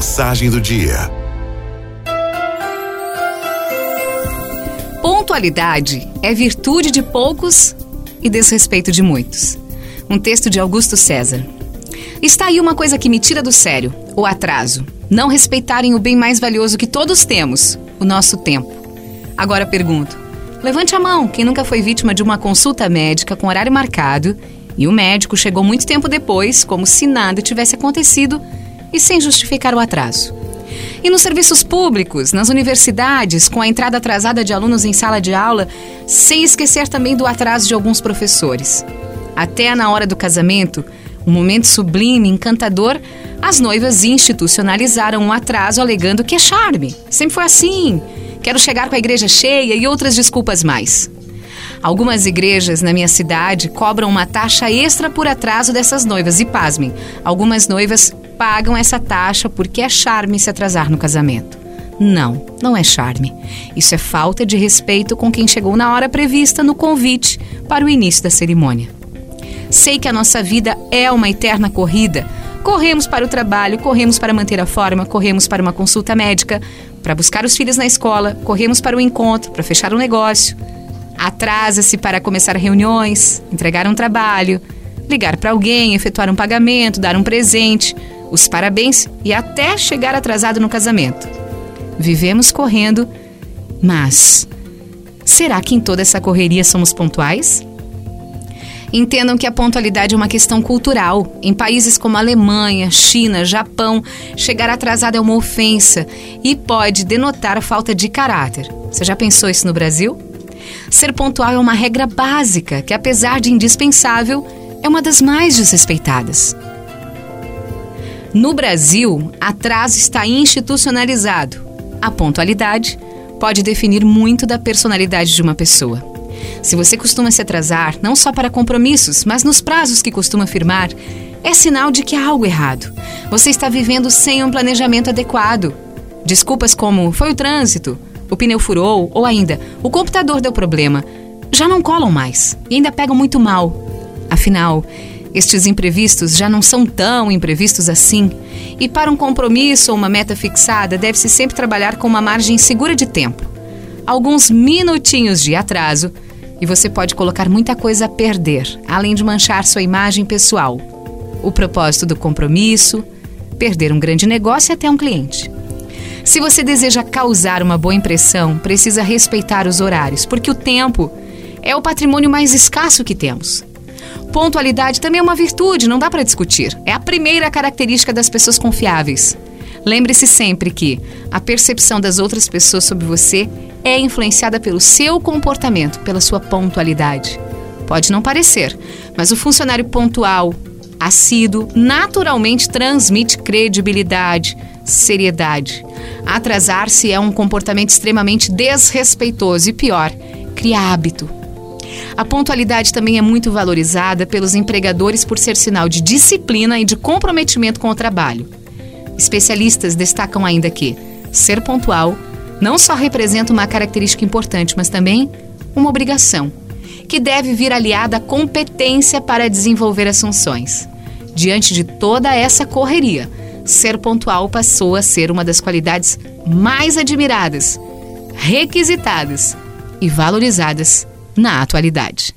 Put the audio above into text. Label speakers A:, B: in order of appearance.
A: Mensagem do dia.
B: Pontualidade é virtude de poucos e desrespeito de muitos. Um texto de Augusto César. Está aí uma coisa que me tira do sério: o atraso. Não respeitarem o bem mais valioso que todos temos, o nosso tempo. Agora pergunto: levante a mão quem nunca foi vítima de uma consulta médica com horário marcado e o médico chegou muito tempo depois, como se nada tivesse acontecido e sem justificar o atraso. E nos serviços públicos, nas universidades, com a entrada atrasada de alunos em sala de aula, sem esquecer também do atraso de alguns professores. Até na hora do casamento, um momento sublime, encantador, as noivas institucionalizaram um atraso alegando que é charme. Sempre foi assim. Quero chegar com a igreja cheia e outras desculpas mais. Algumas igrejas na minha cidade cobram uma taxa extra por atraso dessas noivas. E pasmem, algumas noivas pagam essa taxa porque é charme se atrasar no casamento. Não, não é charme. Isso é falta de respeito com quem chegou na hora prevista no convite para o início da cerimônia. Sei que a nossa vida é uma eterna corrida. Corremos para o trabalho, corremos para manter a forma, corremos para uma consulta médica, para buscar os filhos na escola, corremos para o encontro, para fechar um negócio atrasa-se para começar reuniões, entregar um trabalho, ligar para alguém, efetuar um pagamento, dar um presente, os parabéns e até chegar atrasado no casamento. Vivemos correndo, mas será que em toda essa correria somos pontuais? Entendam que a pontualidade é uma questão cultural. Em países como Alemanha, China, Japão, chegar atrasado é uma ofensa e pode denotar falta de caráter. Você já pensou isso no Brasil? Ser pontual é uma regra básica que, apesar de indispensável, é uma das mais desrespeitadas. No Brasil, atraso está institucionalizado. A pontualidade pode definir muito da personalidade de uma pessoa. Se você costuma se atrasar, não só para compromissos, mas nos prazos que costuma firmar, é sinal de que há algo errado. Você está vivendo sem um planejamento adequado. Desculpas como foi o trânsito, o pneu furou ou ainda o computador deu problema, já não colam mais e ainda pegam muito mal. Afinal, estes imprevistos já não são tão imprevistos assim. E para um compromisso ou uma meta fixada, deve-se sempre trabalhar com uma margem segura de tempo. Alguns minutinhos de atraso e você pode colocar muita coisa a perder, além de manchar sua imagem pessoal. O propósito do compromisso, perder um grande negócio e até um cliente. Se você deseja causar uma boa impressão, precisa respeitar os horários, porque o tempo é o patrimônio mais escasso que temos. Pontualidade também é uma virtude, não dá para discutir. É a primeira característica das pessoas confiáveis. Lembre-se sempre que a percepção das outras pessoas sobre você é influenciada pelo seu comportamento, pela sua pontualidade. Pode não parecer, mas o funcionário pontual, assíduo, naturalmente transmite credibilidade, seriedade. Atrasar-se é um comportamento extremamente desrespeitoso e pior, cria hábito. A pontualidade também é muito valorizada pelos empregadores por ser sinal de disciplina e de comprometimento com o trabalho. Especialistas destacam ainda que ser pontual não só representa uma característica importante, mas também uma obrigação, que deve vir aliada à competência para desenvolver as funções. Diante de toda essa correria, ser pontual passou a ser uma das qualidades mais admiradas, requisitadas e valorizadas na atualidade.